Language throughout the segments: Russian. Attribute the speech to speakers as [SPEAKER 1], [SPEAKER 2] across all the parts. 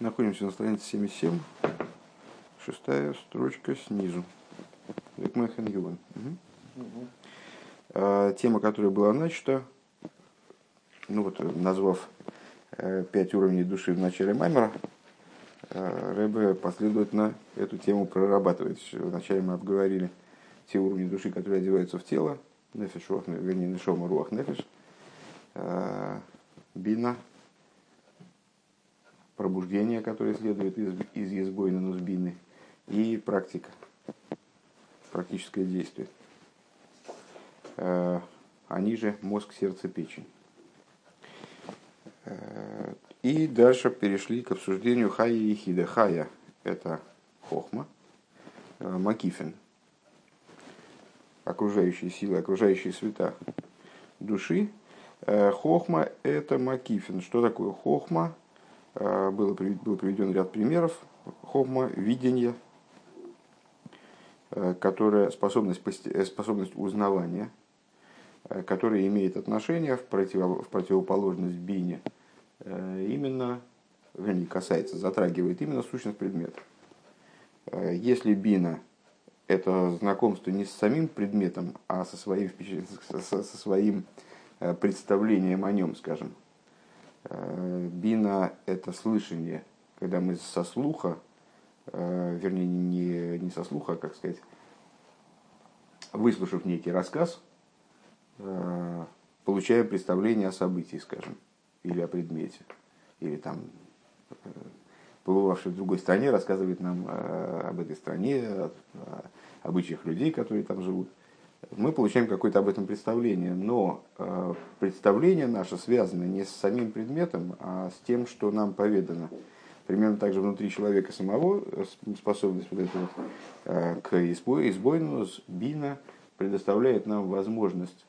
[SPEAKER 1] Находимся на странице 77, шестая строчка снизу. Викмахен Юван. А, тема, которая была начата, ну вот, назвав э, пять уровней души в начале Маймера, э, Рэбе последовательно эту тему прорабатывает. Вначале мы обговорили те уровни души, которые одеваются в тело, нефиш, вернее, нешома, руах, нефиш, э, бина, пробуждение, которое следует из, из езбойна нузбины, и практика, практическое действие. Э, они же мозг, сердце, печень. Э, и дальше перешли к обсуждению хая и хида. Хая – это хохма, э, макифин, окружающие силы, окружающие света души. Хохма – это макифин. Что такое хохма? Э, было, был приведен ряд примеров. Хохма – видение, э, которая способность, э, способность узнавания, которая имеет отношение в, против, в противоположность бине, именно, вернее, касается, затрагивает именно сущность предмета. Если бина – это знакомство не с самим предметом, а со своим, со своим представлением о нем, скажем, бина – это слышание, когда мы со слуха, э, вернее, не, не со слуха, а, как сказать, выслушав некий рассказ, э, получаем представление о событии, скажем, или о предмете, или там побывавший в другой стране рассказывает нам об этой стране, о обычаях людей, которые там живут мы получаем какое-то об этом представление. Но э, представление наше связано не с самим предметом, а с тем, что нам поведано. Примерно так же внутри человека самого э, способность вот этого вот, э, к избойну, бина предоставляет нам возможность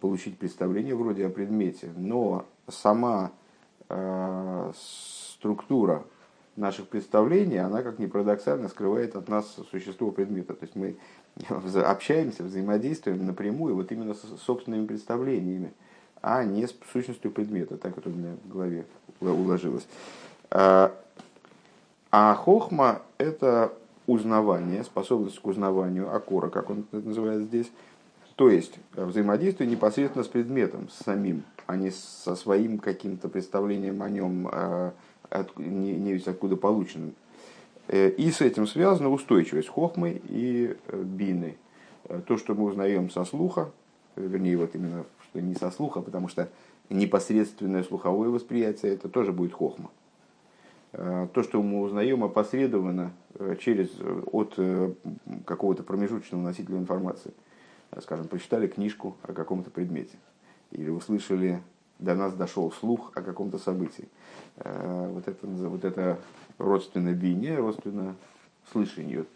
[SPEAKER 1] получить представление вроде о предмете. Но сама структура наших представлений, она, как ни парадоксально, скрывает от нас существо предмета. То есть мы общаемся, взаимодействуем напрямую вот именно с собственными представлениями, а не с сущностью предмета, так вот у меня в голове уложилось. А, а хохма – это узнавание, способность к узнаванию акора, как он это называет здесь, то есть взаимодействие непосредственно с предметом, с самим, а не со своим каким-то представлением о нем, а, от, не, ведь откуда полученным. Э, и с этим связана устойчивость хохмы и э, бины. Э, то, что мы узнаем со слуха, вернее, вот именно, что не со слуха, потому что непосредственное слуховое восприятие, это тоже будет хохма. То, что мы узнаем опосредованно через, от какого-то промежуточного носителя информации. Скажем, прочитали книжку о каком-то предмете. Или услышали, до нас дошел слух о каком-то событии. Вот это, вот это родственно бине, родственно слышанию,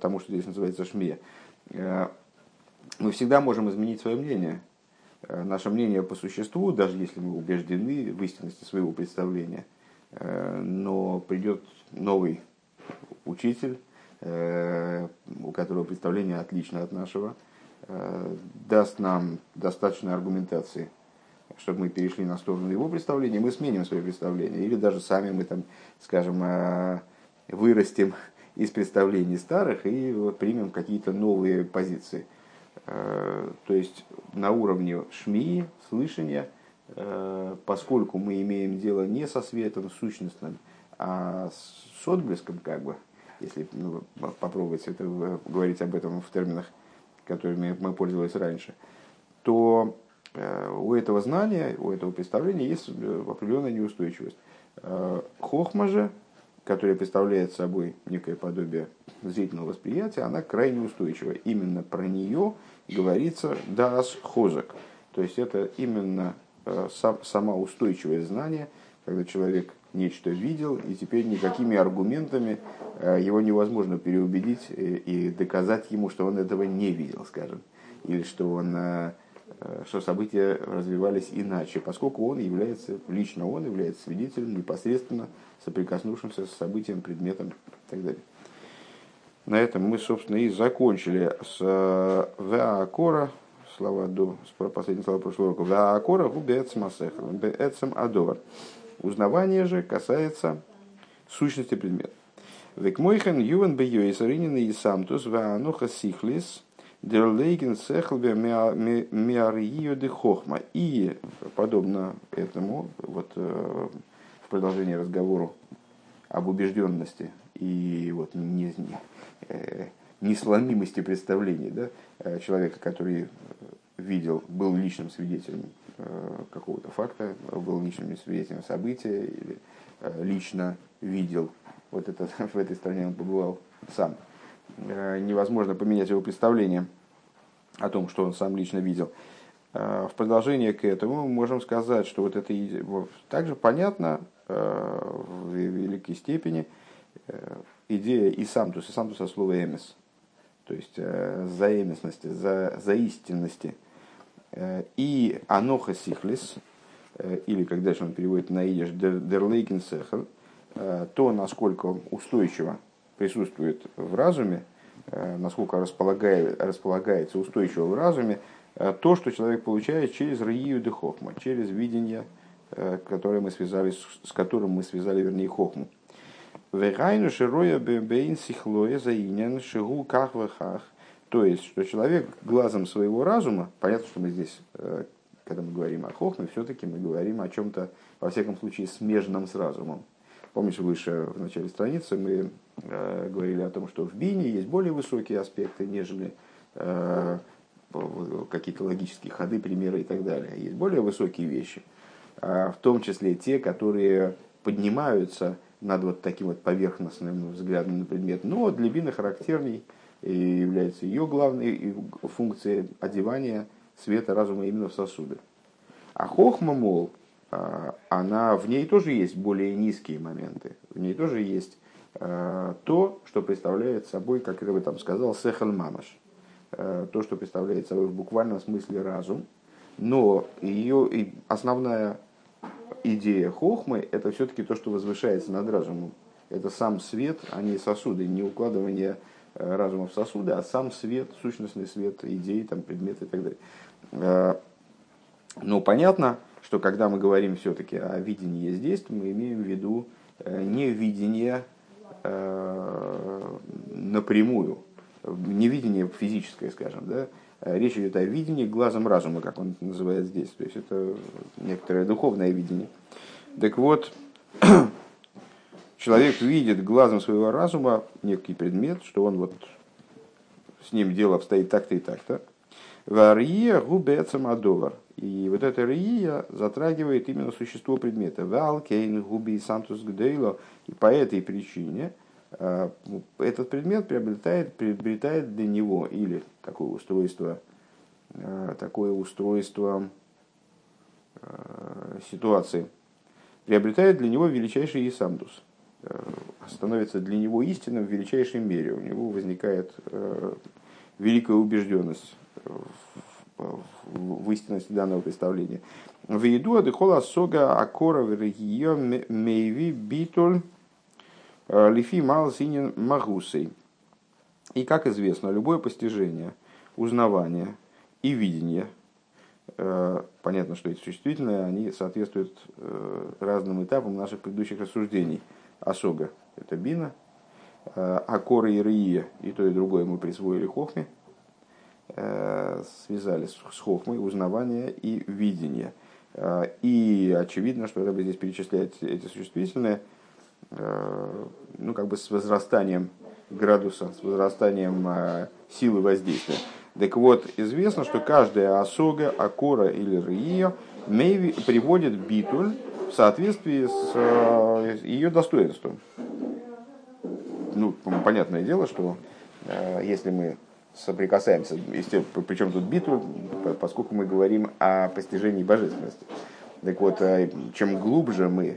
[SPEAKER 1] тому, что здесь называется шмия. Э, мы всегда можем изменить свое мнение. Э, наше мнение по существу, даже если мы убеждены в истинности своего представления, э, но придет новый учитель, у которого представление отлично от нашего, даст нам достаточно аргументации – чтобы мы перешли на сторону его представления, мы сменим свое представление. Или даже сами мы там, скажем, э, вырастем из представлений старых и примем какие-то новые позиции. Э, то есть на уровне шмии, слышания, э, поскольку мы имеем дело не со светом сущностным, а с отблеском, как бы, если ну, попробовать это, говорить об этом в терминах, которыми мы пользовались раньше, то у этого знания, у этого представления есть э, определенная неустойчивость. Э, хохма же, которая представляет собой некое подобие зрительного восприятия, она крайне устойчива. Именно про нее говорится дас хозак. То есть это именно сама устойчивое знание, когда человек нечто видел, и теперь никакими аргументами его невозможно переубедить и доказать ему, что он этого не видел, скажем, или что он Э, что события развивались иначе, поскольку он является, лично он является свидетелем, непосредственно соприкоснувшимся с событием, предметом и так далее. На этом мы, собственно, и закончили с э, Веакора, слова до, последние слова прошлого урока. Веакора губецмасех, бецем адор. Узнавание же касается сущности предмета. Векмойхен ювен бейойс аринин и самтус ваануха сихлис дерлейген сехлбе миарию де хохма. И подобно этому, вот э, в продолжении разговору об убежденности и вот не, э, несломимости представлений да, э, человека, который видел, был личным свидетелем какого-то факта, был личным свидетелем события или лично видел вот это, в этой стране он побывал сам. Э, невозможно поменять его представление о том, что он сам лично видел. Э, в продолжение к этому мы можем сказать, что вот это также понятно э, в великой степени идея и самтус, и самтус от слова эмис, то есть заэмисности, за, за истинности. И аноха сихлис, или как дальше он переводит на идиш, дерлейкен сехер, то, насколько устойчиво присутствует в разуме, э, насколько располагает, располагается устойчиво в разуме, э, то, что человек получает через Рию де Хохма, через видение, которое мы связали, с которым мы связали, вернее, Хохму. Вегайну широя бейн сихлоя заинен шигу ках вахах. То есть, что человек глазом своего разума, понятно, что мы здесь, когда мы говорим о Хохме, все-таки мы говорим о чем-то, во всяком случае, смежном с разумом. Помнишь, выше в начале страницы мы э, говорили о том, что в бине есть более высокие аспекты, нежели э, какие-то логические ходы, примеры и так далее. Есть более высокие вещи, э, в том числе те, которые поднимаются над вот таким вот поверхностным взглядом на предмет. Но для бины характерней является ее главной функцией одевания света разума именно в сосуды. А хохма, мол, она, в ней тоже есть более низкие моменты, в ней тоже есть а, то, что представляет собой, как я бы там сказал, сехал мамаш, а, то, что представляет собой в буквальном смысле разум, но ее основная идея хохмы – это все-таки то, что возвышается над разумом. Это сам свет, а не сосуды, не укладывание разума в сосуды, а сам свет, сущностный свет идеи, там, предметы и так далее. Но понятно, что когда мы говорим все-таки о видении здесь, то мы имеем в виду э, не видение э, напрямую, не видение физическое, скажем, да, а речь идет о видении глазом разума, как он называет здесь. То есть это некоторое духовное видение. Так вот, человек видит глазом своего разума некий предмет, что он вот с ним дело обстоит так-то и так-то. Варье губецам адовар. И вот эта рия затрагивает именно существо предмета. Валкейн губи сантус гдейло. И по этой причине э, этот предмет приобретает, приобретает для него или такое устройство, э, такое устройство э, ситуации, приобретает для него величайший исамтус, становится для него истинным в величайшей мере. У него возникает великая убежденность в истинности данного представления. В еду адыхола сога акора вергио мейви битуль э, лифи малсинин магусей. И, как известно, любое постижение, узнавание и видение, э, понятно, что эти существительные, они соответствуют э, разным этапам наших предыдущих рассуждений. Осога – это бина, акора и рия, и то, и другое мы присвоили хохме – связали с хохмой узнавание и видение. Э, и очевидно, что Рэбе здесь перечисляет эти существительные, э, ну, как бы с возрастанием градуса, с возрастанием силы воздействия. Так вот, известно, что каждая осога, акора или рия приводит битуль в соответствии с ее достоинством. Ну, понятное дело, что если мы соприкасаемся, причем тут битву, поскольку мы говорим о постижении божественности. Так вот, э, чем глубже мы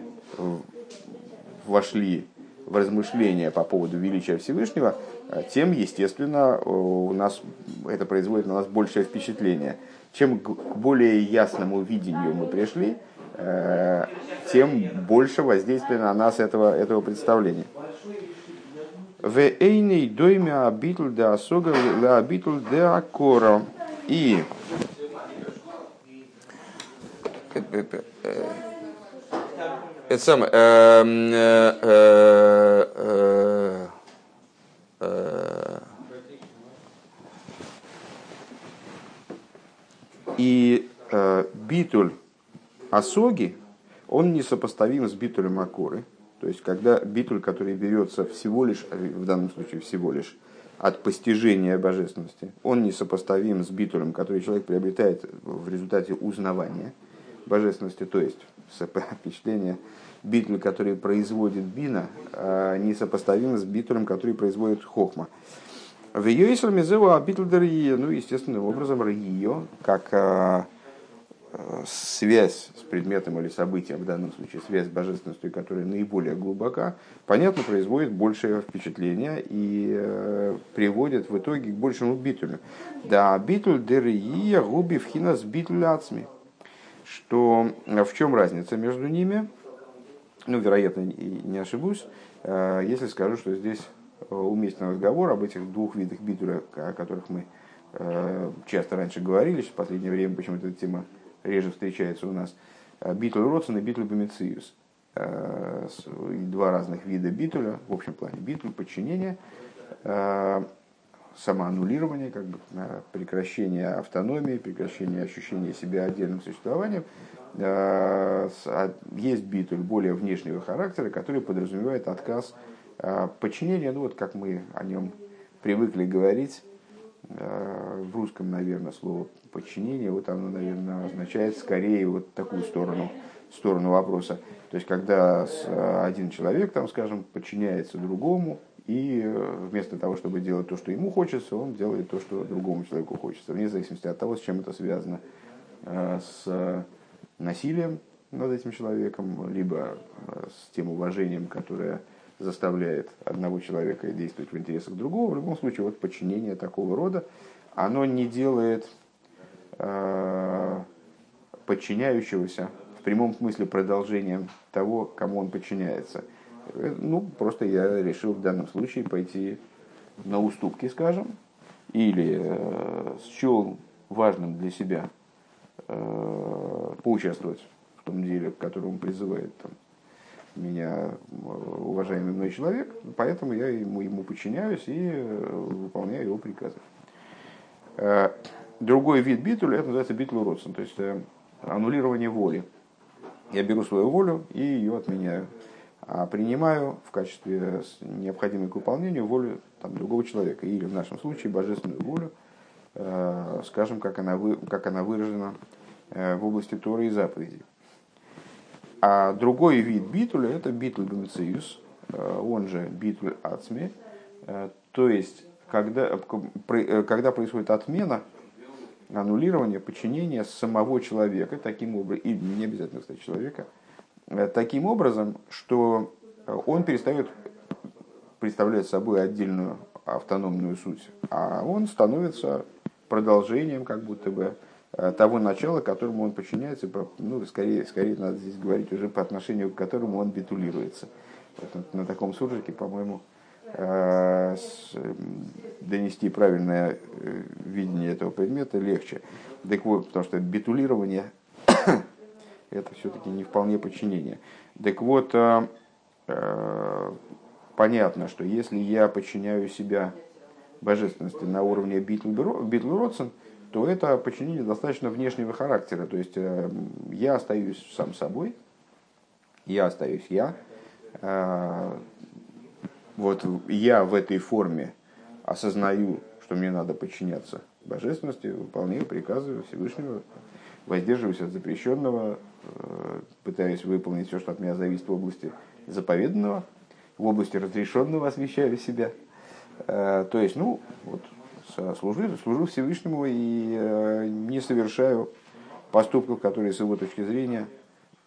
[SPEAKER 1] вошли в размышления по поводу величия Всевышнего, э, тем, естественно, у нас это производит на нас большее впечатление. Чем к более ясному видению мы пришли, э, тем больше воздействия на нас этого, этого представления. В эйней дойме обитл де Асога, ле обитл де Акора, И это самое, э, э, э, и битуль осоги, он не сопоставим с битулем акуры. То есть, когда битуль, который берется всего лишь, в данном случае всего лишь, от постижения божественности, он несопоставим с битулем, который человек приобретает в результате узнавания божественности, то есть впечатление битуль, который производит бина, а несопоставим с битулем, который производит хохма. В ее исламизева битуль ну, естественным образом, рье, как а, связь с предметом или событием, в данном случае связь с божественностью, которая наиболее глубока, понятно, производит большее впечатление и э, приводит в итоге к большему битулю. Да, битуль дерия губи вхина с битуль ацми. Что, э, в чем разница между ними? Ну, вероятно, не ошибусь, э, если скажу, что здесь уместный разговор об этих двух видах битуля, о которых мы часто раньше говорили, в последнее время почему-то эта тема реже встречается у нас, э, битуль Родсон и битуль Бомициус. Э, два разных вида битуля, в общем плане битуль, подчинение, э, самоаннулирование, как бы прекращение автономии, прекращение ощущения себя отдельным существованием. А, есть битуль более внешнего характера, который подразумевает отказ подчинения, ну вот как мы о нем привыкли говорить, в русском, наверное, слово подчинение, вот оно, наверное, означает скорее вот такую сторону, сторону вопроса. То есть, когда один человек, там, скажем, подчиняется другому, и э, вместо того, чтобы делать то, что ему хочется, он делает то, что другому человеку хочется, вне зависимости от того, с чем это связано. Э, с насилием над этим человеком, либо э, с тем уважением, которое заставляет одного человека действовать в интересах другого. В любом случае, вот подчинение такого рода, оно не делает э, подчиняющегося в прямом смысле продолжением того, кому он подчиняется. Э, ну, просто я решил в данном случае пойти на уступки, скажем, или э, счел важным для себя э, поучаствовать в том деле, к которому призывает там, меня уважаемый мной человек, поэтому я ему, ему подчиняюсь и э, выполняю его приказы. Э, другой вид битуля, это называется битул родствен, то есть э, аннулирование воли. Я беру свою волю и ее отменяю. А принимаю в качестве необходимой к выполнению волю там, другого человека, или в нашем случае божественную волю, скажем, как она, вы, как она выражена в области Торы и заповедей. А другой вид битуля это битуль бемциус, э, он же битуль ацми, э, то есть когда, э, когда происходит отмена, аннулирование, подчинение самого человека, таким образом, и не обязательно, кстати, человека, таким образом, что он перестает представлять собой отдельную автономную суть, а он становится продолжением как будто бы того начала, которому он подчиняется, ну, скорее, скорее надо здесь говорить уже по отношению к которому он битулируется. Вот на таком суржике, по-моему, э, донести правильное э, видение этого предмета легче. Так вот, потому что битулирование это все-таки не вполне подчинение. Так вот, понятно, что если я подчиняю себя божественности на уровне битл родсен, то это подчинение достаточно внешнего характера. То есть э, я остаюсь сам собой, я остаюсь я. Э, вот я в этой форме осознаю, что мне надо подчиняться божественности, выполняю приказы Всевышнего, воздерживаюсь от запрещенного, э, пытаюсь выполнить все, что от меня зависит в области заповеданного, в области разрешенного освещаю себя. То есть, ну, вот служу, служу Всевышнему и э, не совершаю поступков, которые с его точки зрения,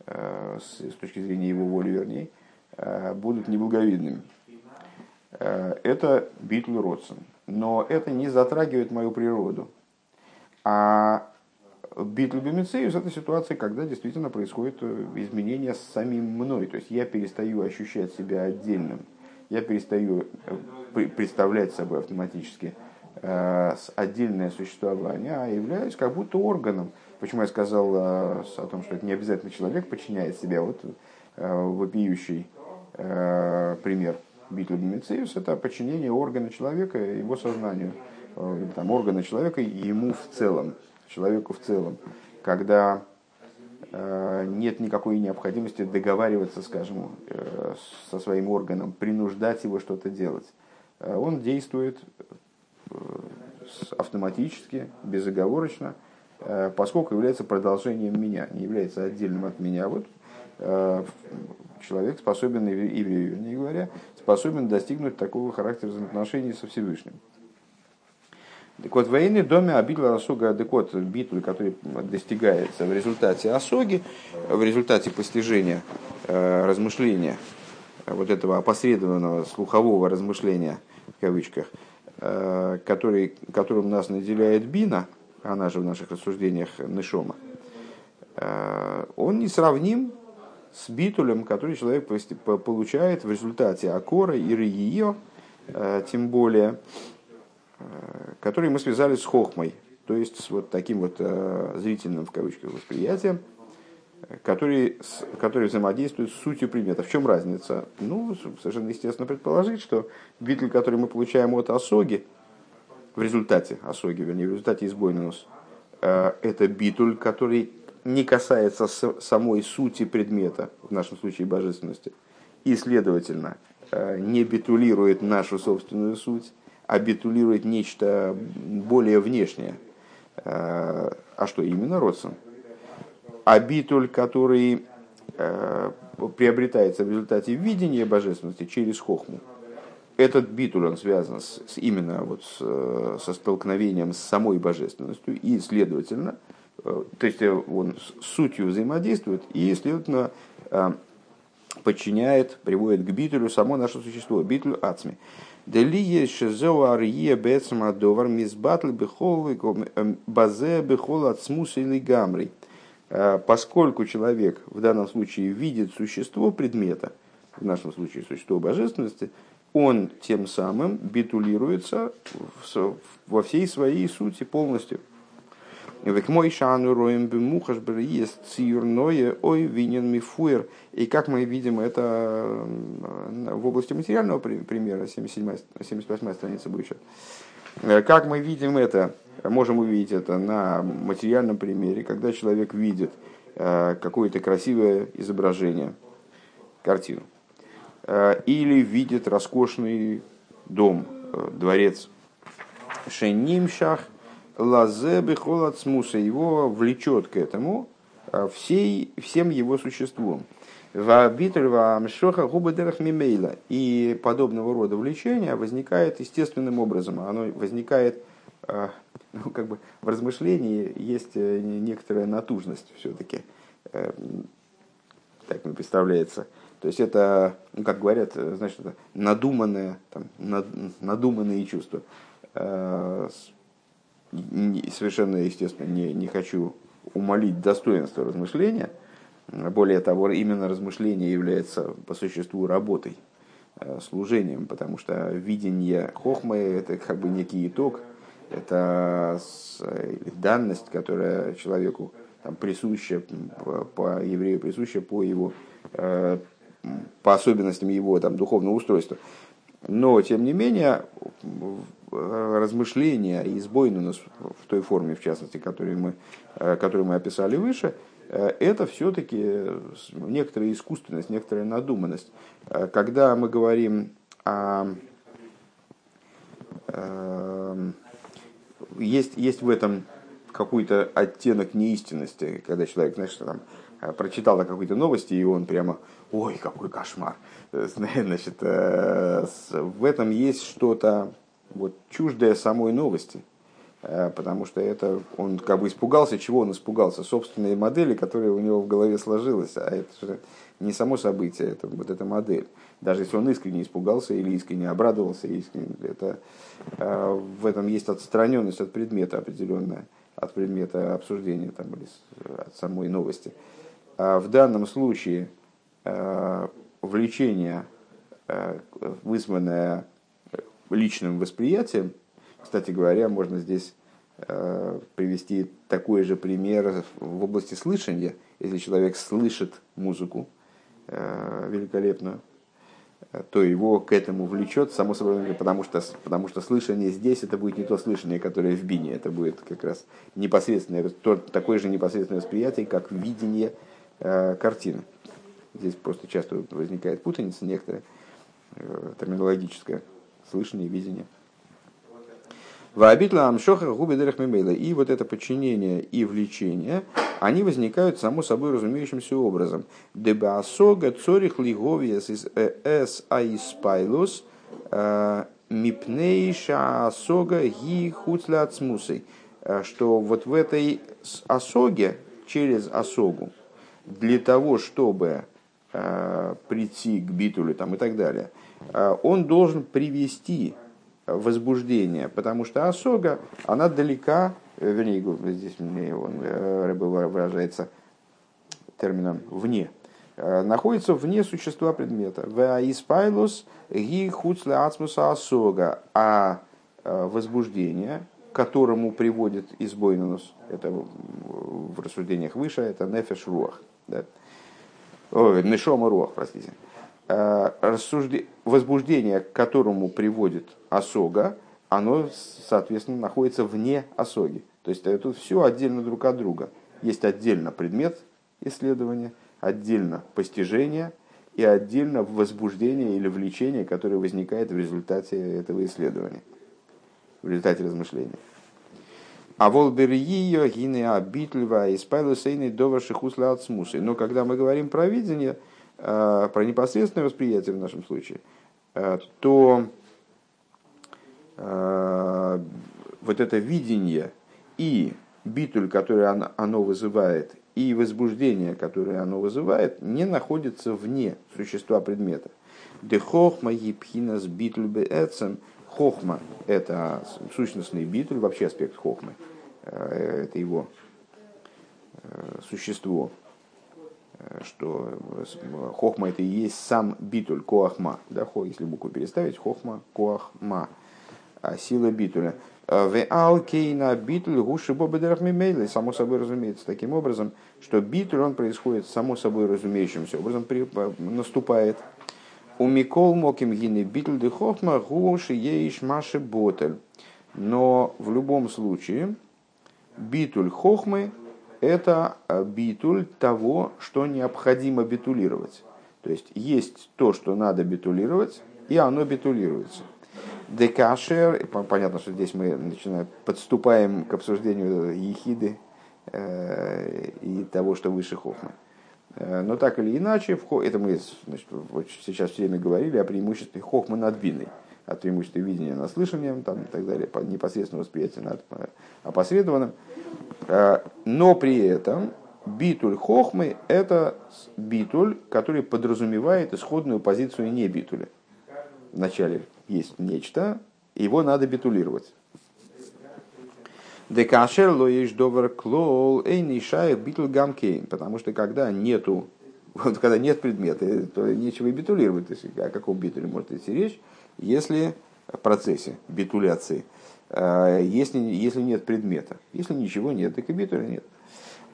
[SPEAKER 1] э, с точки зрения его воли, вернее, э, будут неблаговидными. Это битл родсен. Но это не затрагивает мою природу. А битл бемицеюс – это ситуация, когда действительно происходит изменение с самим мной. То есть я перестаю ощущать себя отдельным. Я перестаю представлять собой автоматически – отдельное существование, а являюсь как будто органом. Почему я сказал э, о том, что это не обязательно человек подчиняет себя. Вот э, вопиющий пример Битля Бемициус – это подчинение органа человека его сознанию, там, органа человека ему в целом, человеку в целом. Когда нет никакой необходимости договариваться, скажем, со своим органом, принуждать его что-то делать. Он действует автоматически, безоговорочно, поскольку является продолжением меня, не является отдельным от меня. Вот человек способен, еврей, вернее говоря, способен достигнуть такого характера взаимоотношений со Всевышним. Так вот, военный доме обидла осога адекот битуль, который достигается в результате осоги, в результате постижения, э, размышления, вот этого опосредованного слухового размышления, в кавычках, э, который, которым нас наделяет Бина, она же в наших рассуждениях Нешома, э, он несравним с битулем, который человек получает в результате акора и рия, тем более, который мы связали с хохмой, то есть с вот таким вот зрительным в кавычках восприятием, который, который взаимодействует с сутью предмета. В чем разница? Ну, совершенно естественно предположить, что битуль, который мы получаем от осоги, в результате осоги, вернее, в результате избойнус, это битуль, который не касается самой сути предмета, в нашем случае божественности, и, следовательно, э, не битулирует нашу собственную суть, а битулирует нечто более внешнее. Э, а что именно родствен? А который э, приобретается в результате видения божественности через хохму, этот битуль, он связан с, именно вот с, со столкновением с самой божественностью, и, следовательно, Э, то есть э, он с сутью взаимодействует и, следовательно, э, подчиняет, приводит к битулю само наше существо, битулю ацми. Делие шезоарие бецма довар мизбатл бехол базе бехол ацмус или гамри. Поскольку человек в данном случае видит существо предмета, в нашем случае существо божественности, он тем самым битулируется во всей своей сути полностью. Век шану роем бемухаш есть цирное ой винен мифуэр. И как мы видим это в области материального примера, 77, 78 страница будет. Как мы видим это, можем увидеть это на материальном примере, когда человек видит какое-то красивое изображение, картину, или видит роскошный дом, дворец, шенимшах – лазе бехолат смуса, его влечет к этому всей, всем его существом. Мимейла. И подобного рода влечение возникает естественным образом. Оно возникает, а, ну, как бы в размышлении есть э, некоторая натужность все-таки. Э, так мне представляется. То есть это, ну, как говорят, э, значит, надуманное, там, надуманные чувства совершенно, естественно, не, не хочу умолить достоинство размышления. Более того, именно размышление является по существу работой, э, служением, потому что видение хохмы – это как бы некий итог, это данность, которая человеку там, присуща, по, еврею присуща по его э, по особенностям его там, духовного устройства. Но, тем не менее, размышления и сбойнус в той форме, в частности, которую мы, э, которую мы описали выше, э, это все-таки некоторая искусственность, некоторая надуманность. Э, когда мы говорим о... Есть, есть в этом какой-то оттенок неистинности, когда человек, знаешь, там, прочитал о какой-то новости, и он прямо, ой, какой кошмар. Значит, в этом есть что-то вот, чуждое самой новости. Э, потому что это он как бы испугался, чего он испугался? Собственной модели, которая у него в голове сложилась. А это же не само событие, это вот эта модель. Даже если он искренне испугался или искренне обрадовался, искренне, это, э, в этом есть отстраненность от предмета определенная, от предмета обсуждения там, или от самой новости. А в данном случае э, влечение, вызванное личным восприятием. Кстати говоря, можно здесь э, привести такой же пример в области слышания. Если человек слышит музыку э, великолепную, то его к этому влечет, само собой, потому что, потому что слышание здесь это будет не то слышание, которое в бине, это будет как раз непосредственное, то, такое же непосредственное восприятие, как видение э, картины. Здесь просто часто возникает путаница некоторая, э, терминологическая, слышание, видение. Ваабитла амшоха губи мимейла. И вот это подчинение и влечение, они возникают само собой разумеющимся образом. Дебасога цорих лиговиес из э, эс аиспайлус э, мипнейша асога ги хуцля ацмусой. Э, что вот в этой осоге, через осогу, для того, чтобы прийти к битулю там, и так далее, он должен привести возбуждение, потому что осога, она далека, э, вернее, здесь мне он, э, рыба выражается термином «вне», э, находится вне существа предмета. Ваиспайлус ги хуцле ацмуса осога, а возбуждение, к которому приводит избойнус, это в рассуждениях выше, это нефеш руах, да? Ой, нешома руах, простите. Э, рассужде... возбуждение, к которому приводит осога, оно, соответственно, находится вне осоги. То есть это все отдельно друг от друга. Есть отдельно предмет исследования, отдельно постижение и отдельно возбуждение или влечение, которое возникает в результате этого исследования, в результате размышления. А волберия гине абитльва и спайлусейный доварших усла Но когда мы говорим про видение, про непосредственное восприятие в нашем случае, э, то э, вот это видение и битуль, который оно вызывает, и возбуждение, которое оно вызывает, не находятся вне существа предмета. Де хохма епхинас битуль беэцем. Хохма – это сущностный битуль, вообще аспект хохмы. Это его существо, Э, что э, хохма это и есть сам битуль, коахма. Да, хо, если букву переставить, хохма, коахма. А сила битуля. Э, в алкейна битуль гуши бобедерахмимейлы. Само собой разумеется таким образом, что битуль он происходит само собой разумеющимся образом, при, наступает. У Микол Моким Гины битуль де хохма гуши ейш маши ботель. Но в любом случае битуль хохмы это э, битуль того, что необходимо битулировать. То есть есть то, что надо битулировать, и оно битулируется. Декашер, понятно, что здесь мы начинаем, подступаем к обсуждению ехиды э, и того, что выше хохмы. Э, но так или иначе, это мы значит, сейчас все время говорили о преимуществе хохмы над биной, о преимуществе видения над слышанием там, и так далее, непосредственного восприятия над опосредованным. Э, но при этом битуль хохмы – это битуль, который подразумевает исходную позицию не битуля. Вначале есть нечто, его надо битулировать. Декашер лоиш довер клол эйни шаях битуль гамкейн. Потому что когда нету, вот когда нет предмета, то нечего и битулировать. То есть о каком битуле может идти речь, если процессе битуляции – Э, если, если нет предмета. Если ничего нет, так и битуля нет.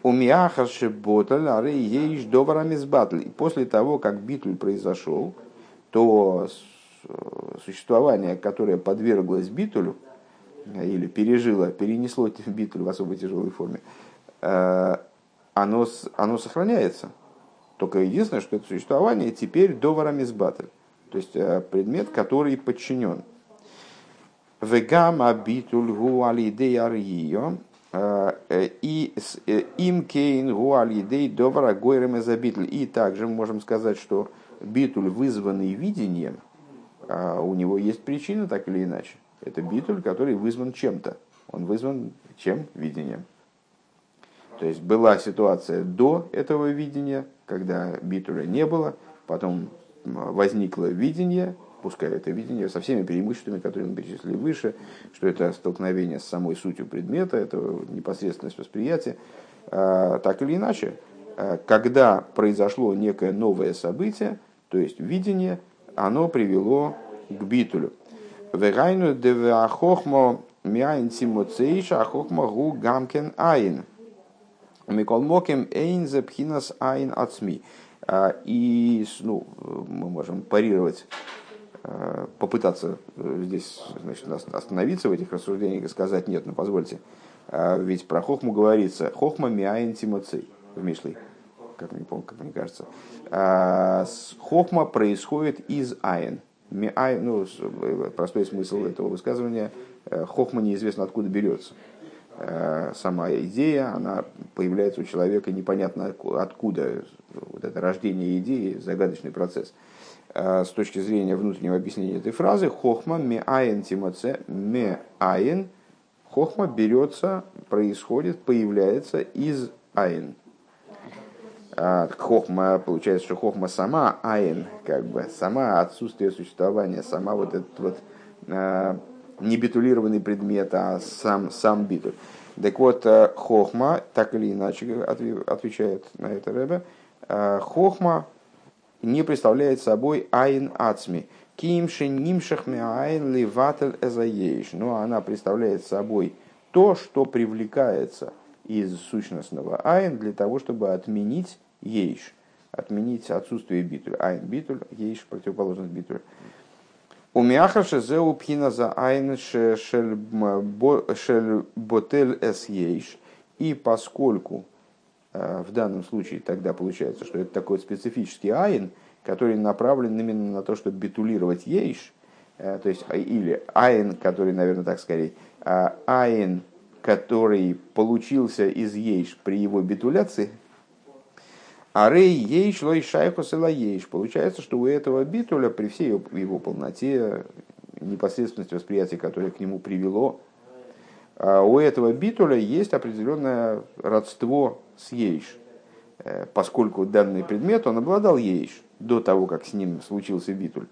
[SPEAKER 1] У Миахаши Боталь, ары ейш доварамизбатль. И после того, как битуль произошел, то существование, которое подверглось битулю, или пережило, перенесло битуль в особо тяжелой форме, э, оно, оно сохраняется. Только единственное, что это существование теперь доварамизбатль. То есть э, предмет, который подчинен – Вегама битуль гуалидей аргио. Э, и э, им кейн гуалидей довара гойрем битуль. И также мы можем сказать, что битуль, вызванный видением, а у него есть причина, так или иначе. Это битуль, который вызван чем-то. Он вызван чем? Видением. То есть была ситуация до этого видения, когда битуля не было, потом возникло видение, пускай это видение со всеми преимуществами, которые мы перечислили выше, что это столкновение с самой сутью предмета, это непосредственность восприятия. А, так или иначе, а, когда произошло некое новое событие, то есть видение, оно привело к битулю. Вегайну девахохмо мяйн тимоцейша ахохмо гу гамкен айн. Микол мокем эйн зепхинас айн ацми. И ну, мы можем парировать попытаться здесь значит, остановиться в этих рассуждениях и сказать, нет, ну позвольте, ведь про хохму говорится, חכמה מאין תמצא в Мишлей, как не помню, как мне кажется. Хохма происходит из אין. מאין, ну, простой смысл этого высказывания, хохма неизвестно откуда берется. Э, сама идея, она появляется у человека непонятно откуда. Вот это рождение идеи, загадочный процесс. Э, с точки зрения внутреннего объяснения этой фразы, חכמה מאין תמצא מאין, хохма берется, происходит, появляется из айн. Э, хохма, получается, что хохма сама айн, как бы, сама отсутствие существования, сама вот этот вот не битулированный предмет, а сам, сам битуль. Так вот, э, хохма, так или иначе отвечает на это Рэбе, э, хохма не представляет собой айн ацми. Кимши нимшах айн ливатель эзаеш. Но она представляет собой то, что привлекается из сущностного айн для того, чтобы отменить ейш, отменить отсутствие битуль. Айн битуль, ейш противоположность битуль. У Мяхаша зеу пхина за айн шель ботель эс ейш. И поскольку в данном случае тогда получается, что это такой специфический айн, который направлен именно на то, чтобы битулировать ейш, э, то есть или айн, который, наверное, так скорее, а айн, который получился из ейш при его битуляции, а рей ейш лой шайхус и ейш. Получается, что у этого битуля при всей его полноте, непосредственности восприятия, которое к нему привело, а у этого битуля есть определенное родство с ейш. Э, поскольку данный предмет, он обладал ейш до того, как с ним случился битуль.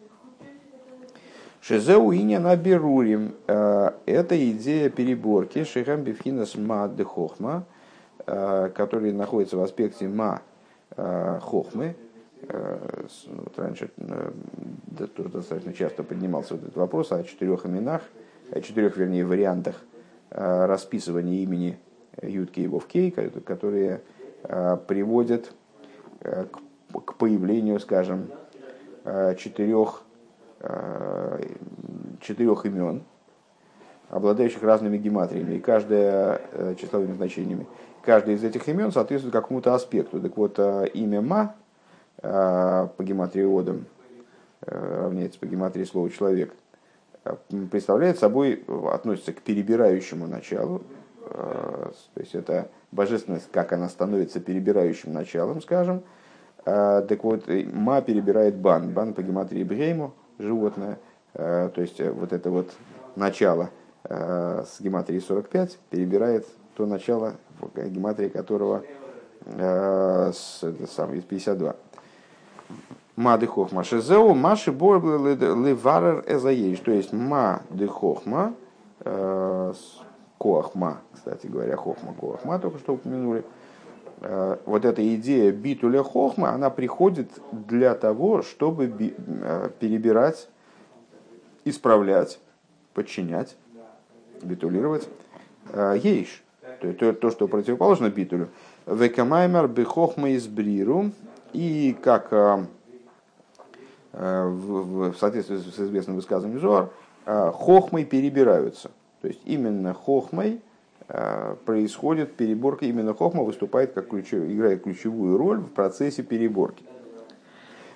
[SPEAKER 1] Шезеу иня на берурим. Э, это идея переборки шихам бифхинас ма де хохма, э, который находится в аспекте ма хохмы. Вот раньше тоже достаточно часто поднимался вот этот вопрос о четырех именах, о четырех, вернее, вариантах расписывания имени Ютки и Вовкей, которые приводят к появлению, скажем, четырех, четырех имен, обладающих разными гематриями, и каждое числовыми значениями. Каждый из этих имен соответствует какому-то аспекту. Так вот, э, имя Ма э, по гематрии Одам э, равняется по гематрии слова человек, представляет собой, относится к перебирающему началу, то есть это божественность, как она становится перебирающим началом, скажем. Так вот, ма перебирает бан. Бан по гематрии Брейму, животное. То есть вот это вот начало с гематрии 45 перебирает то начало, гематрия которого э, с, это самое, 52. Ма де хохма шезеу, маши бор леварер эзаеш. То есть ма де хохма, э, коахма, кстати говоря, хохма, коахма, только что упомянули. Э, вот эта идея битуля хохма, она приходит для того, чтобы перебирать, исправлять, подчинять, битулировать ейш то, то, то что противоположно битулю. Векамаймер бехохма из бриру. И как э, э, в, соответствии с известным высказыванием Зоар, э, хохмой перебираются. То есть именно хохмой происходит переборка, именно хохма выступает как ключ, играет ключевую роль в процессе переборки.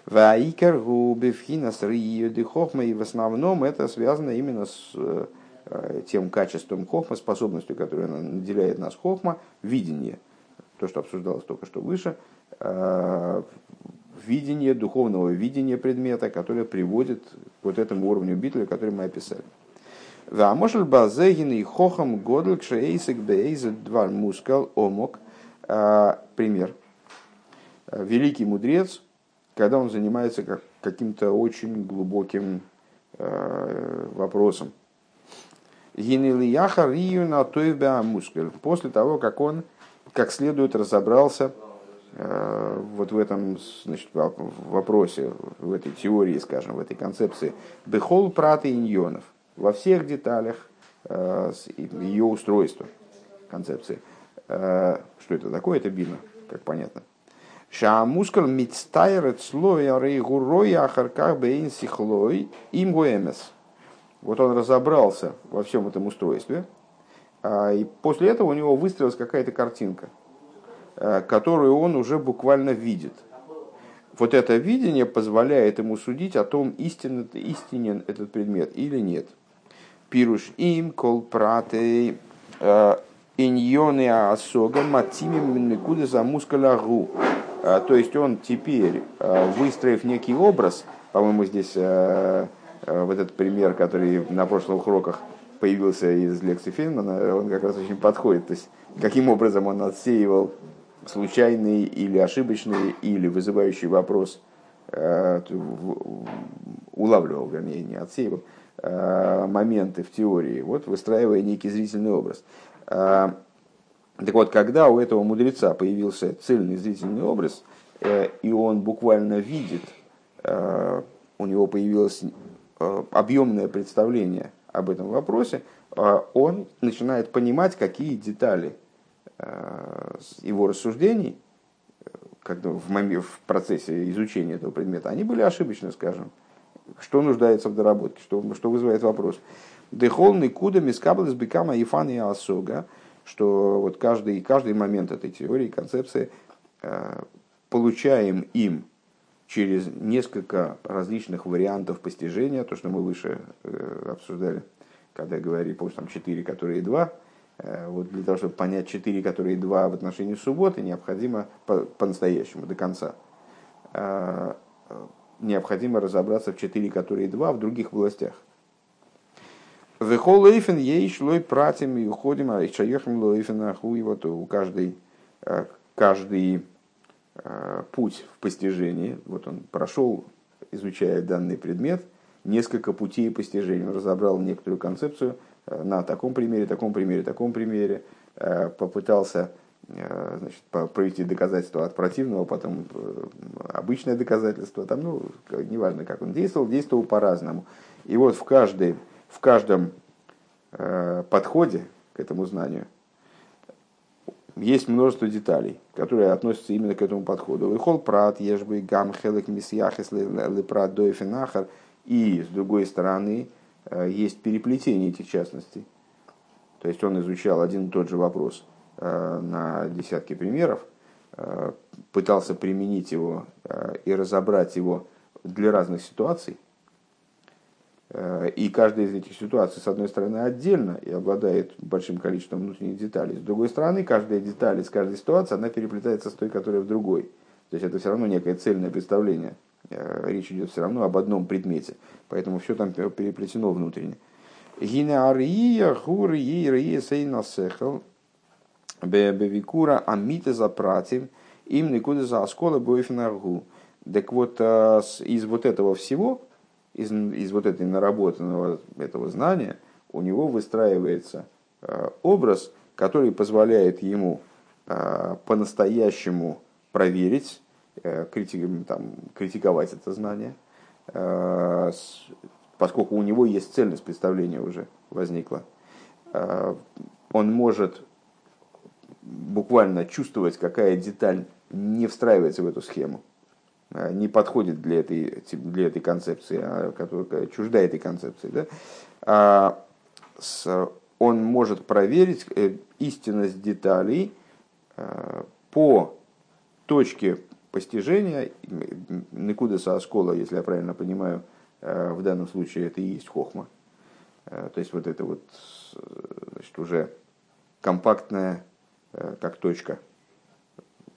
[SPEAKER 1] Ваикар губевхинас риюды хохма, и в основном это связано именно с Э, тем качеством хохма, способностью, которую наделяет нас хохма, видение, то, что обсуждалось только что выше, э, видение, духовного видения предмета, которое приводит к вот этому уровню битвы, который мы описали. Вамошель базегин и хохам годл кшейсик бейзет двар мускал омок. Э, пример. Великий мудрец, когда он занимается каким-то очень глубоким вопросом, Гинилияха рию на тойбе мускуль. После того, как он как следует разобрался э, вот в этом значит, вопросе, в этой теории, скажем, в этой концепции, бехол праты иньонов, во всех деталях э, ее устройства, концепции. Э, что это такое? Это бина, как понятно. Шаамускал мицтайрет слоя рейгуроя ахарках бейн сихлой им гуэмес. Вот он разобрался во всем этом устройстве, а, и после этого у него выстроилась какая-то картинка, а, которую он уже буквально видит. Вот это видение позволяет ему судить о том, истинен, истинен этот предмет или нет. Пируш им кол пратей а, иньоны асога матимим никуда за мускалягу. То есть он теперь, выстроив некий образ, по-моему, здесь вот этот пример, который на прошлых уроках появился из лекции Фейнмана, он как раз очень подходит. То есть, каким образом он отсеивал случайный или ошибочный, или вызывающий вопрос, э, улавливал, вернее, не отсеивал, э, моменты в теории, вот выстраивая некий зрительный образ. Э, так вот, когда у этого мудреца появился цельный зрительный образ, и он буквально видит, у него появилось объемное представление об этом вопросе, он начинает понимать, какие детали э, его рассуждений, когда в процессе изучения этого предмета, они были ошибочны, скажем. Что нуждается в доработке, что, что вызывает вопрос. Дехолный куда мискаблес бекама ифан и асога, что вот каждый, каждый момент этой теории, концепции э, получаем им через несколько различных вариантов постижения, то, что мы выше э, обсуждали, когда говорили, помнишь, там 4, которые 2, э, вот для того, чтобы понять 4, которые 2 в отношении субботы, необходимо по-настоящему, до конца. Э, необходимо разобраться в 4, которые 2 в других областях. Вехол лейфен ей шлой пратим и уходим, а чаехим лейфен ахуй, вот у каждой, каждый Э, путь в постижении. Вот он прошел, изучая данный предмет, несколько путей постижения. Он разобрал некоторую концепцию э, на таком примере, таком примере, таком примере. Э, попытался значит, провести доказательство от противного, потом обычное доказательство. Там, ну, неважно, как он действовал, действовал по-разному. И вот в, каждой, в каждом подходе к этому знанию – есть множество деталей, которые относятся именно к этому подходу. Выхол прат, ешбы, гам, хелек, мисьяхес, лепрат, дойфенахар. И, с другой стороны, э, есть переплетение этих частностей. То есть он изучал один и тот же вопрос э, на десятки примеров, э, пытался применить его и разобрать его для разных ситуаций, Э, и каждая из этих ситуаций, с одной стороны, отдельно и обладает большим количеством внутренних деталей. С другой стороны, каждая деталь из каждой ситуации, она переплетается с той, которая в другой. То есть это все равно некое цельное представление. Э, речь идет все равно об одном предмете. Поэтому все там переплетено внутренне. Гинеария гурия рия сейна сехал бевикура амита запратим им никуда за оскола бойфенаргу. Так вот, из вот этого всего, из, из вот этой наработанного этого знания у него выстраивается образ, который позволяет ему по-настоящему проверить, там, критиковать это знание, поскольку у него есть цельность представления уже возникла. Он может буквально чувствовать, какая деталь не встраивается в эту схему. Э, не подходит для этой, для этой концепции, а которая чужда этой концепции, да, а с, он может проверить э, истинность деталей э, по точке постижения, Никуда Сааскола, если я правильно понимаю, в данном случае это и есть хохма. То есть вот это вот значит, уже компактная как точка,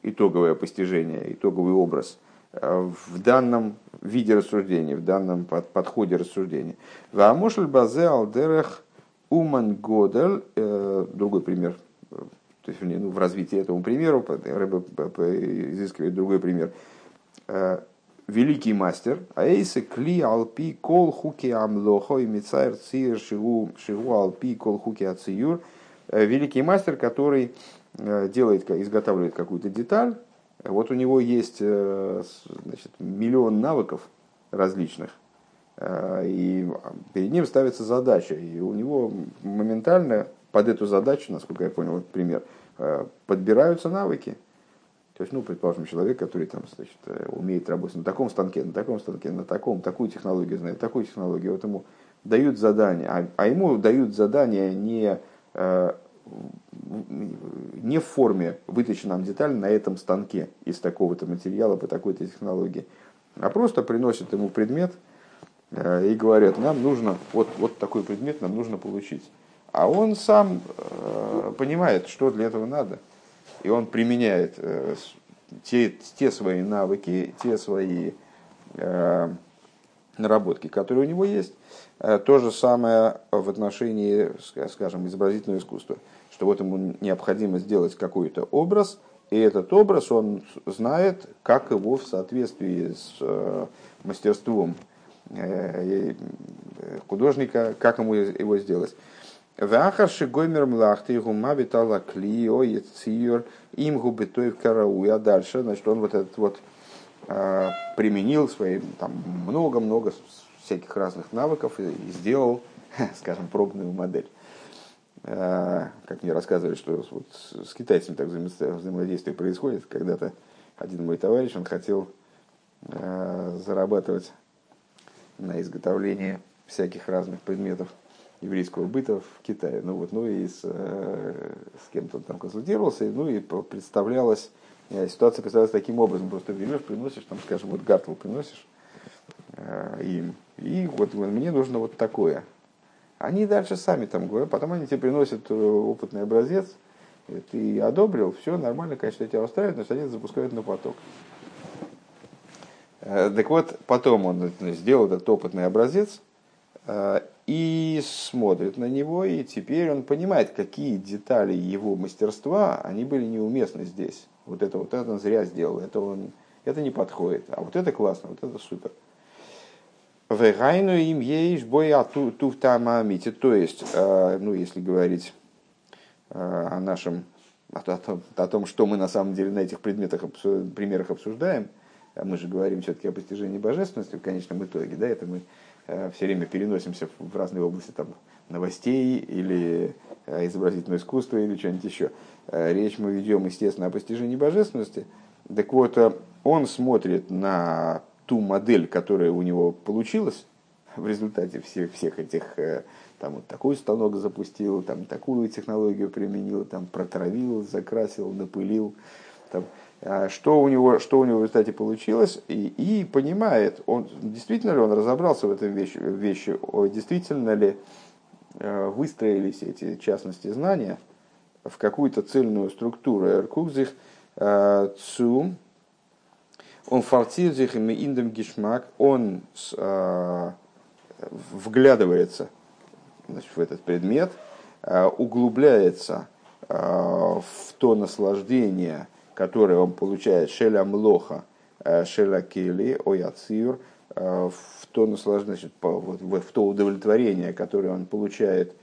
[SPEAKER 1] итоговое постижение, итоговый образ – в данном виде рассуждения, в данном подходе рассуждения. Вамушль базе алдерех уман годель, э, другой пример, э, то есть, ну, в развитии этому примеру, Рэбе изыскивает другой пример. Э, великий мастер, аэйсы кли алпи кол хуки амлохо и мицайр шигу, шигу алпи кол хуки ациюр. Великий мастер, который делает, изготавливает какую-то деталь, вот у него есть э, значит, миллион навыков различных, э, и перед ним ставится задача, и у него моментально под эту задачу, насколько я понял, вот пример, э, подбираются навыки. То есть, ну, предположим, человек, который там, значит, умеет работать на таком станке, на таком станке, на таком, такую технологию знает, такую технологию, вот ему дают задание, а, а ему дают задание не, не в форме вытащи нам деталь на этом станке из такого-то материала по такой-то технологии, а просто приносят ему предмет и говорят, нам нужно, вот, вот такой предмет нам нужно получить. А он сам э, понимает, что для этого надо. И он применяет э, те, те свои навыки, те свои э, наработки, которые у него есть. Э, то же самое в отношении, скажем, изобразительного искусства. Что вот ему необходимо сделать какой-то образ, и этот образ он знает, как его в соответствии с э, мастерством э, художника, как ему его сделать. Вахарши гоймер млахты гума витала клио ецир им губитоев карауи. А дальше, значит, он вот этот вот э, применил свои там много-много всяких разных навыков и сделал, скажем, пробную модель. Э, как мне рассказывали, что вот с китайцами так взаимодействие происходит. Когда-то один мой товарищ, он хотел э, зарабатывать на изготовлении всяких разных предметов еврейского быта в Китае. Ну вот, ну и с, э, с кем-то он там консультировался, ну и представлялась, э, ситуация представлялась таким образом, просто берешь, приносишь, там, скажем, вот гартл приносишь э, им, и вот мне нужно вот такое. Они дальше сами там говорят, потом они тебе приносят опытный образец, ты одобрил, все нормально, конечно, тебя устраивает, но они запускают на поток. Так вот, потом он сделал этот опытный образец, и смотрит на него, и теперь он понимает, какие детали его мастерства, они были неуместны здесь. Вот это вот это он зря сделал, это, он, это не подходит, а вот это классно, вот это супер. Вегайну им ейш боя туфтамамите, то есть, э, ну, если говорить э, о нашем, о том, о том, что мы на самом деле на этих предметах, примерах обсуждаем, а мы же говорим все-таки о постижении божественности в конечном итоге, да, это мы Э, все время переносимся в разные области там, новостей или э, изобразительного искусства или что-нибудь еще. Э, речь мы ведем, естественно, о постижении божественности. Так вот, он смотрит на ту модель, которая у него получилась в результате всех, всех этих, там вот такой станок запустил, там такую технологию применил, там протравил, закрасил, напылил, там, а, что у него, что у него в результате получилось, и, и понимает, он, действительно ли он разобрался в этой вещи, вещи действительно ли э, выстроились эти частности знания в какую-то цельную структуру. Эркукзих э, цу, он фартизих им индем гишмак, он э, вглядывается значит, в этот предмет, углубляется в то наслаждение, который он получает шеля млоха, шеля кели, ояцир, в то наслаждение, в, то удовлетворение, которое он получает,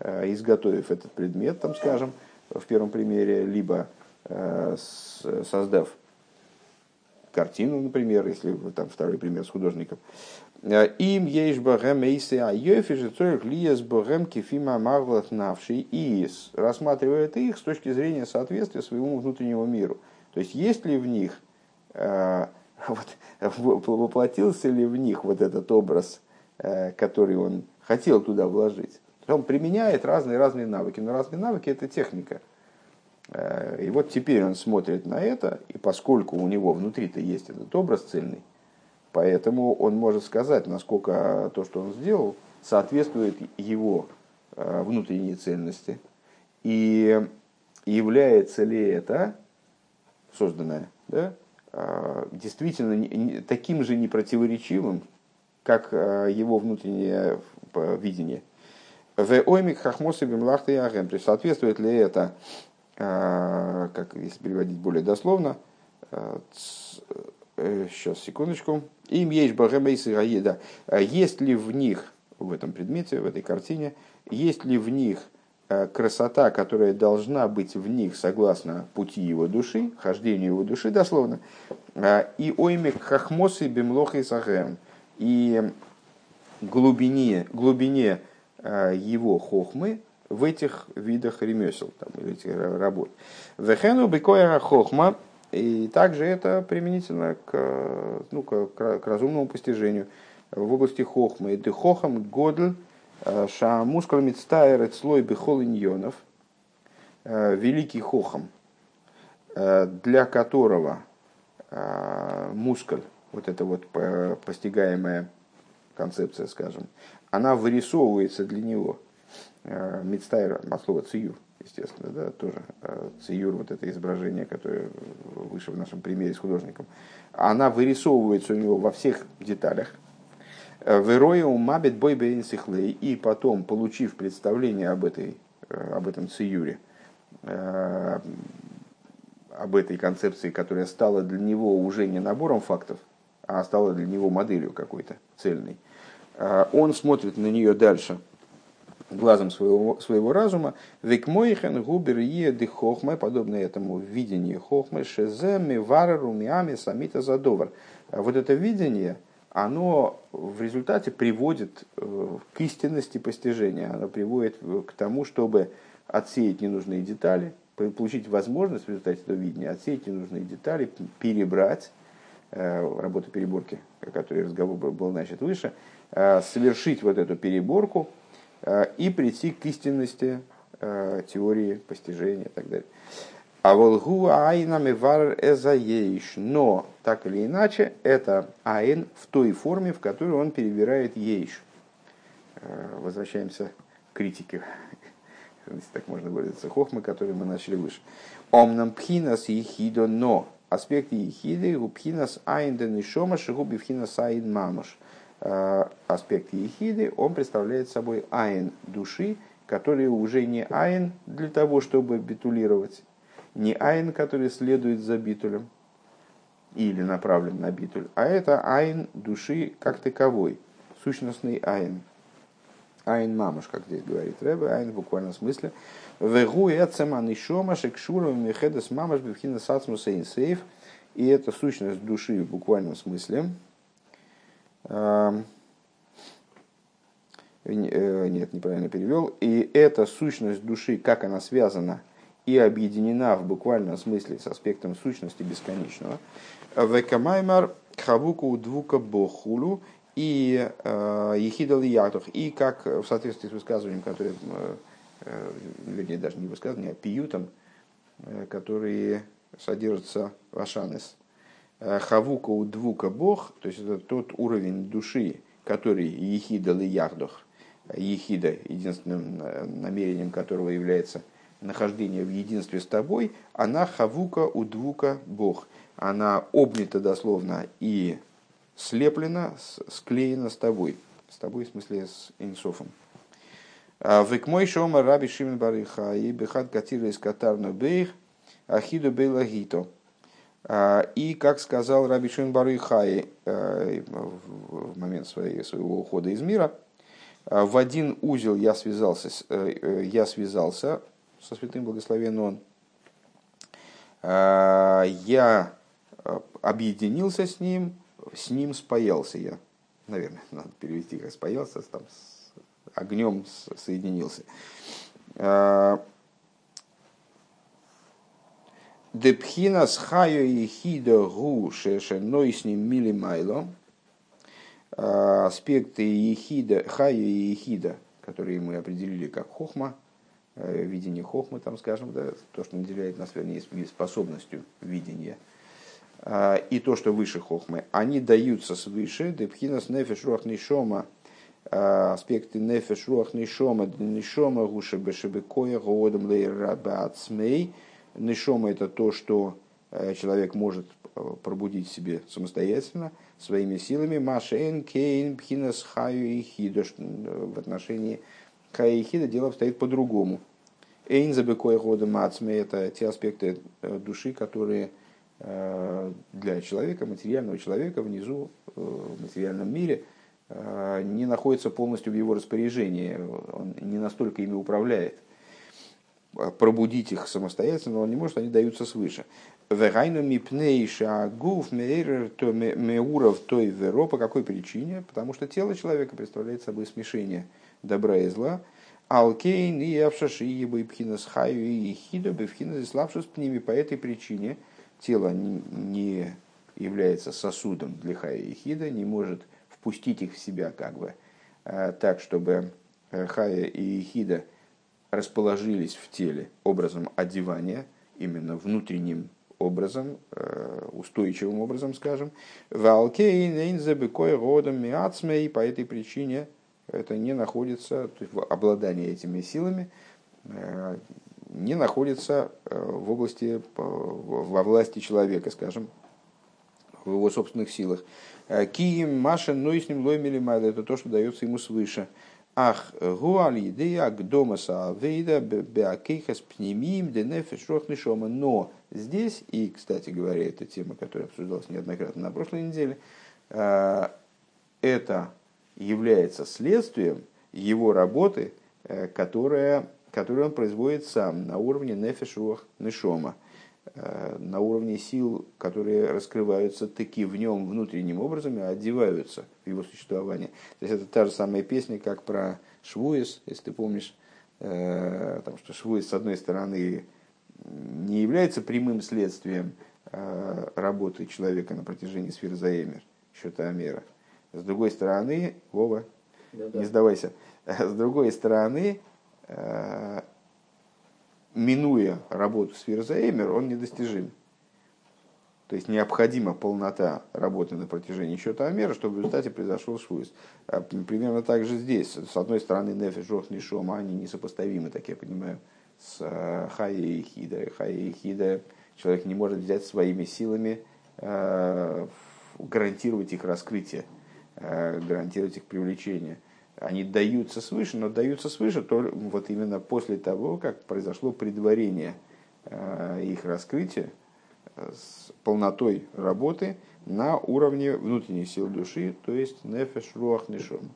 [SPEAKER 1] изготовив этот предмет, там, скажем, в первом примере, либо создав картину, например, если там второй пример с художником. Им есть богем эйсы а йофи цорих лиес богем кефима марвлат навший и рассматривает их с точки зрения соответствия своему внутреннему миру. То есть есть ли в них, э, вот, воплотился ли в них вот этот образ, э, который он хотел туда вложить. Он применяет разные-разные навыки, но разные навыки это техника. Э, и вот теперь он смотрит на это, и поскольку у него внутри-то есть этот образ цельный, Поэтому он может сказать, насколько то, что он сделал, соответствует его э, внутренней ценности. И является ли это созданное да, э, действительно таким же непротиворечивым, как его внутреннее видение. В оймик хахмосы бимлахты агем. То есть соответствует ли это, как если переводить более дословно, сейчас секундочку, им есть Багамейс и. А есть ли в них, в этом предмете, в этой картине, есть ли в них э, красота, которая должна быть в них согласно пути его души, хождению его души дословно, э, и оймик хахмосы бемлох и сахэм, и глубине, глубине э, его хохмы в этих видах ремесел там, или этих работ. Вехену бекоя хохма И также это применительно к, ну, к, к разумному постижению в области хохмы. Это хохам годль ша мускулами цтайрет слой бихол иньонов, великий хохам, для которого мускуль, вот эта вот постигаемая концепция, скажем, она вырисовывается для него. Мидстайр, от слова циюр, естественно, да, тоже циюр, вот это изображение, которое выше в нашем примере с художником, она вырисовывается у него во всех деталях, Верою мабит бой и потом, получив представление об, этой, э, об этом циюре, э, об этой концепции, которая стала для него уже не набором фактов, а стала для него моделью какой-то цельной, э, он смотрит на нее дальше глазом своего, своего разума. Викмойхен губер еды хохмы, подобно этому видению хохмы, шеземи варару миами самита задовар. Вот это видение – оно в результате приводит э, к истинности постижения, оно приводит к тому, чтобы отсеять ненужные детали, получить возможность в результате этого видения отсеять ненужные детали, перебрать, э, работа переборки, о которой разговор был начат выше, э, совершить вот эту переборку и прийти к истинности теории постижения и так далее. А волгу айнами вар эзаейш. Но, так или иначе, это айн в той форме, в которой он перебирает ейш. Э, возвращаемся к критике, если так можно выразиться, хохмы, которые мы начали выше. Омнам пхинас ехидо, но аспект ехиды у пхинас айн денишома шигуби пхинас айн мамаш. Э, аспект ехиды, он представляет собой айн души, который уже не אין для того, чтобы битулировать, не אין, который следует за битулем или направлен на битуль, а это אין души как таковой, сущностный אין. אין ממש, как здесь говорит Рэбе, אין в буквальном смысле. והוא עצם הנשמה שקשורה ומיוחדת ממש בבחינת אין סוף. И это сущность души в буквальном смысле. Э, нет, неправильно перевел. И эта сущность души, как она связана и объединена в буквальном смысле с аспектом сущности бесконечного. Векамаймар хавуку двука бохулу и э, ехидал ятух. И как в соответствии с высказыванием, которое, э, э, вернее, даже не высказыванием, а пиютом, который содержится в Ашанес. Хавука у двука бог, то есть это тот уровень души, который ехидал и яхдох, ехида, единственным намерением которого является нахождение в единстве с тобой, она хавука у двука Бог. Она обнята дословно и слеплена, склеена с тобой. С тобой, в смысле, с инсофом. А, Векмой шома раби шимен бариха и бехат катира из катарна бейх ахиду бейлагито. А, и, как сказал Раби Шимон Барыхай э, в момент своего ухода из мира, в один узел я связался, э, э, я связался со святым благословен он, я объединился с ним, с ним спаялся я. Наверное, надо перевести как спаялся, там с огнем соединился. А, Депхина с хаю и хида гу шешеной с ним мили майло. Аспекты ехида, хаю и ехида, которые мы определили как хохма, Э, видение хохмы, там, скажем, да, то, что наделяет нас, вернее, способностью видения, а, и то, что выше хохмы, они даются свыше, депхинас нефеш руах нишома, а, аспекты нефеш руах нишома, нишома гуша бешебекоя, гоодам лейрабацмей, нишома это то, что э, человек может э, пробудить себе самостоятельно, своими силами, машен кейн пхинас хаю и хидош в отношении Каихида дело обстоит по-другому. Эйн забекоя хода мацме – это те аспекты э, души, которые для человека, материального человека внизу, в материальном мире, не находятся полностью в его распоряжении. Он не настолько ими управляет. Пробудить их самостоятельно он не может, они даются свыше. Вегайну мипнейша гуф меуров той веро. По какой причине? Потому что тело человека представляет собой смешение – добра и зла. Алкейн и Авшаши, и Бхинас Хаю и Хидо, Бхинас и Славшус По этой причине тело не является сосудом для хая и хида, не может впустить их в себя как бы так, чтобы хая и хида расположились в теле образом одевания, именно внутренним образом, э, устойчивым образом, скажем. родом и по этой причине это не находится, то есть обладание этими силами э, не находится э, в области, во власти человека, скажем, в его собственных силах. Киим, Маша, но и с ним лоймили это то, что дается ему свыше. Ах, гуали идея гдомаса авейда беакейхас пнемиим денефиш нишома. Но здесь, и, кстати говоря, эта тема, которая обсуждалась неоднократно на прошлой неделе, э, это является следствием его работы, э, которая, которую он производит сам на уровне нефиш нишома. Э, на уровне сил, которые раскрываются таки в нем внутренним образом и одеваются в его существование. То есть это та же самая песня, как про Швуис, если ты помнишь, э, там, что Швуис, с одной стороны, не является прямым следствием э, работы человека на протяжении сферы Заэмер, счета Амера. С другой стороны, Вова, Да-да. не сдавайся, с другой стороны, минуя работу с Фирзаэмер, он недостижим. То есть необходима полнота работы на протяжении счета Амера, чтобы в результате произошел швуз. А примерно так же здесь. С одной стороны, Нефиш, Жох, Нишома, они несопоставимы, так я понимаю, с э, Хайей и Хида. Хайей и Хида человек не может взять своими силами, э, гарантировать их раскрытие, гарантировать их привлечение – они даются свыше, но даются свыше то, вот именно после того, как произошло предварение э, их раскрытия э, с полнотой работы на уровне внутренних сил души, то есть нефеш руах нишом.